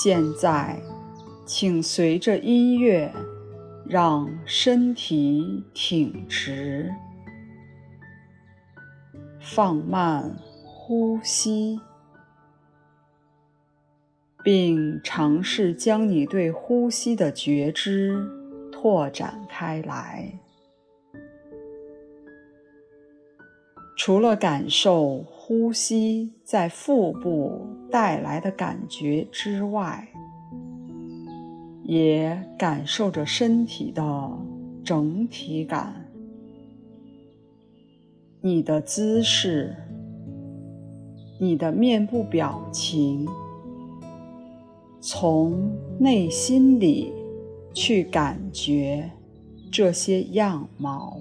现在，请随着音乐，让身体挺直，放慢呼吸，并尝试将你对呼吸的觉知拓展开来。除了感受呼吸在腹部带来的感觉之外，也感受着身体的整体感。你的姿势，你的面部表情，从内心里去感觉这些样貌。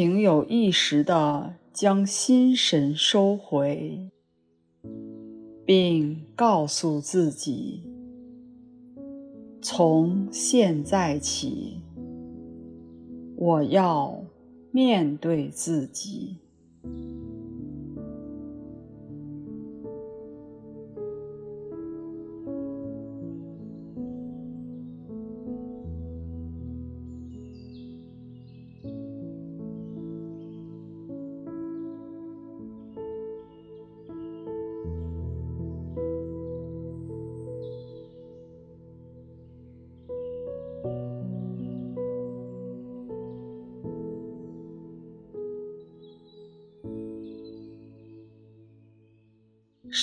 请有意识地将心神收回，并告诉自己：从现在起，我要面对自己。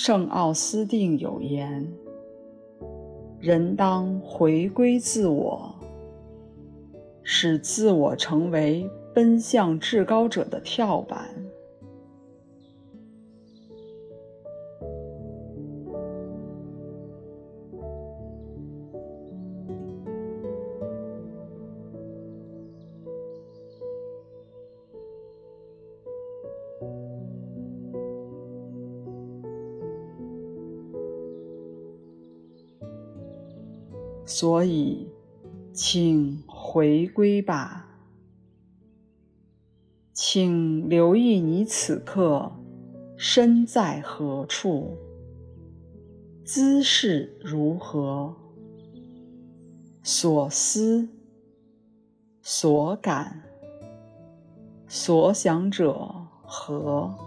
圣奥斯定有言：“人当回归自我，使自我成为奔向至高者的跳板。”所以，请回归吧。请留意你此刻身在何处，姿势如何，所思、所感、所想者何？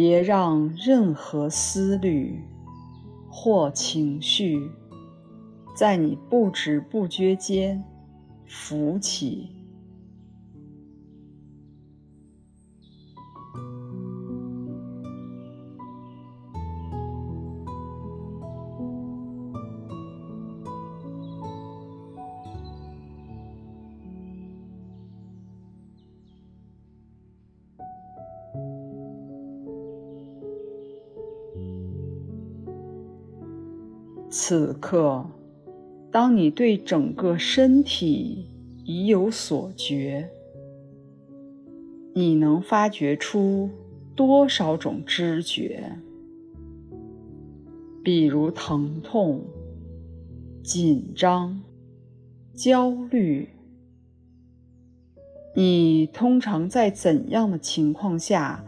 别让任何思虑或情绪在你不知不觉间浮起。此刻，当你对整个身体已有所觉，你能发觉出多少种知觉？比如疼痛、紧张、焦虑。你通常在怎样的情况下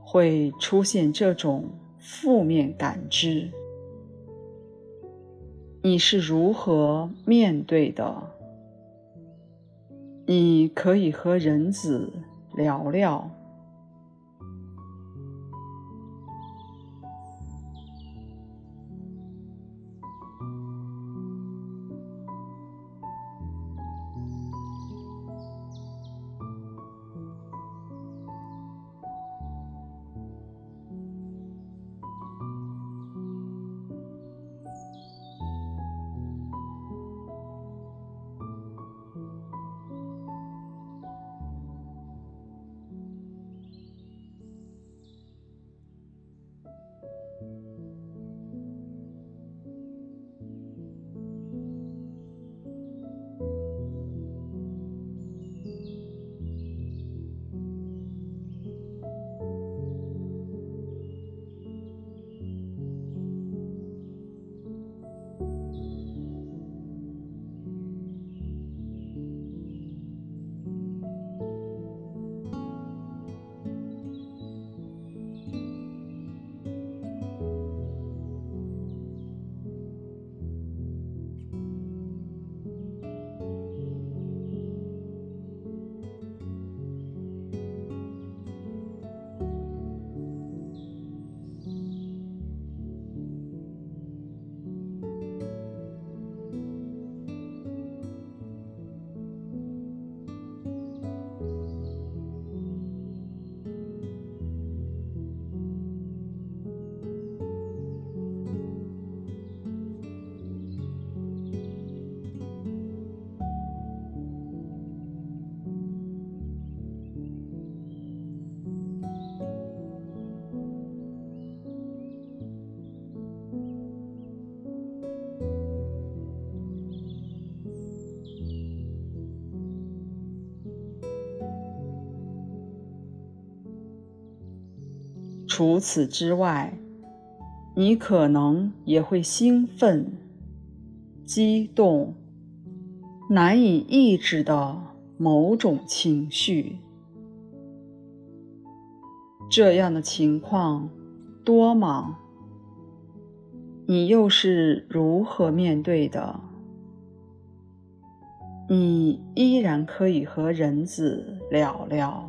会出现这种负面感知？你是如何面对的？你可以和人子聊聊。除此之外，你可能也会兴奋、激动、难以抑制的某种情绪。这样的情况多吗？你又是如何面对的？你依然可以和人子聊聊。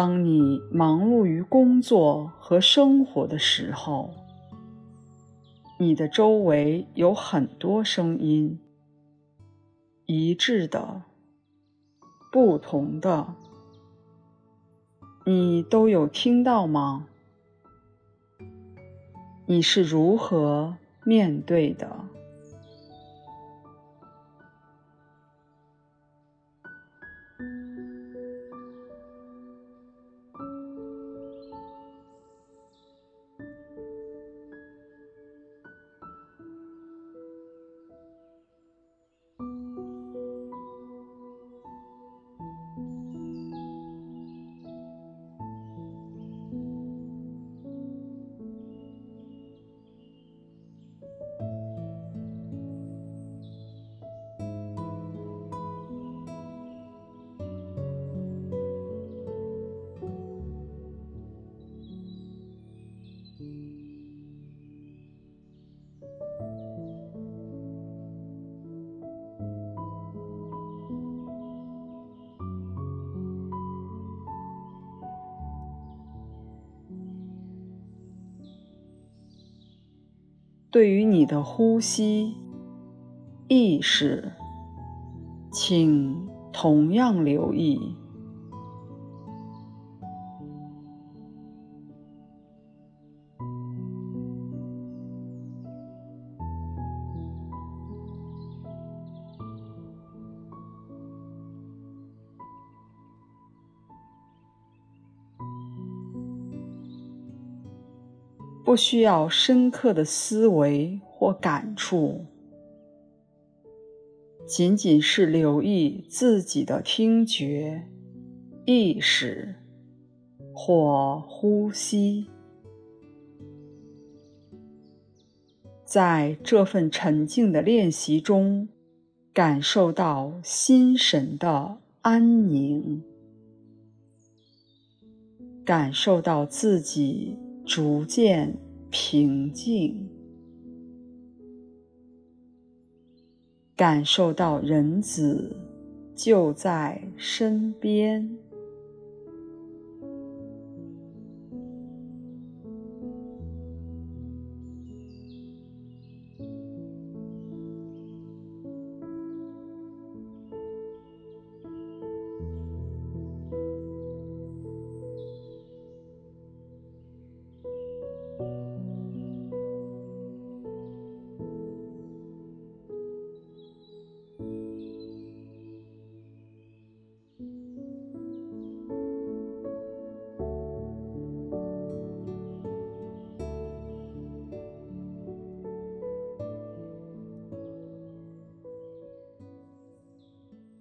当你忙碌于工作和生活的时候，你的周围有很多声音，一致的、不同的，你都有听到吗？你是如何面对的？对于你的呼吸意识，请同样留意。不需要深刻的思维或感触，仅仅是留意自己的听觉、意识或呼吸，在这份沉静的练习中，感受到心神的安宁，感受到自己。逐渐平静，感受到人子就在身边。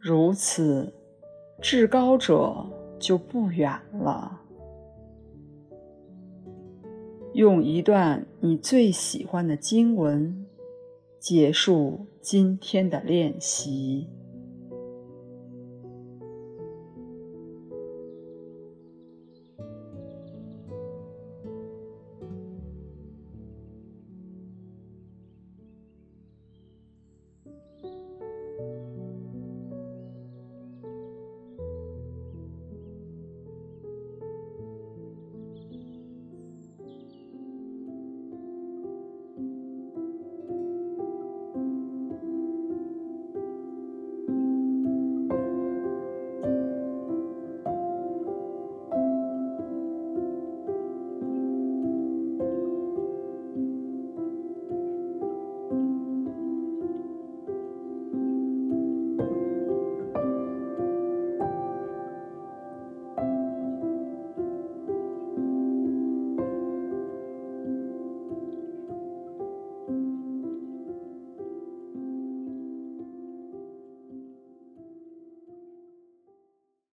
如此，至高者就不远了。用一段你最喜欢的经文结束今天的练习。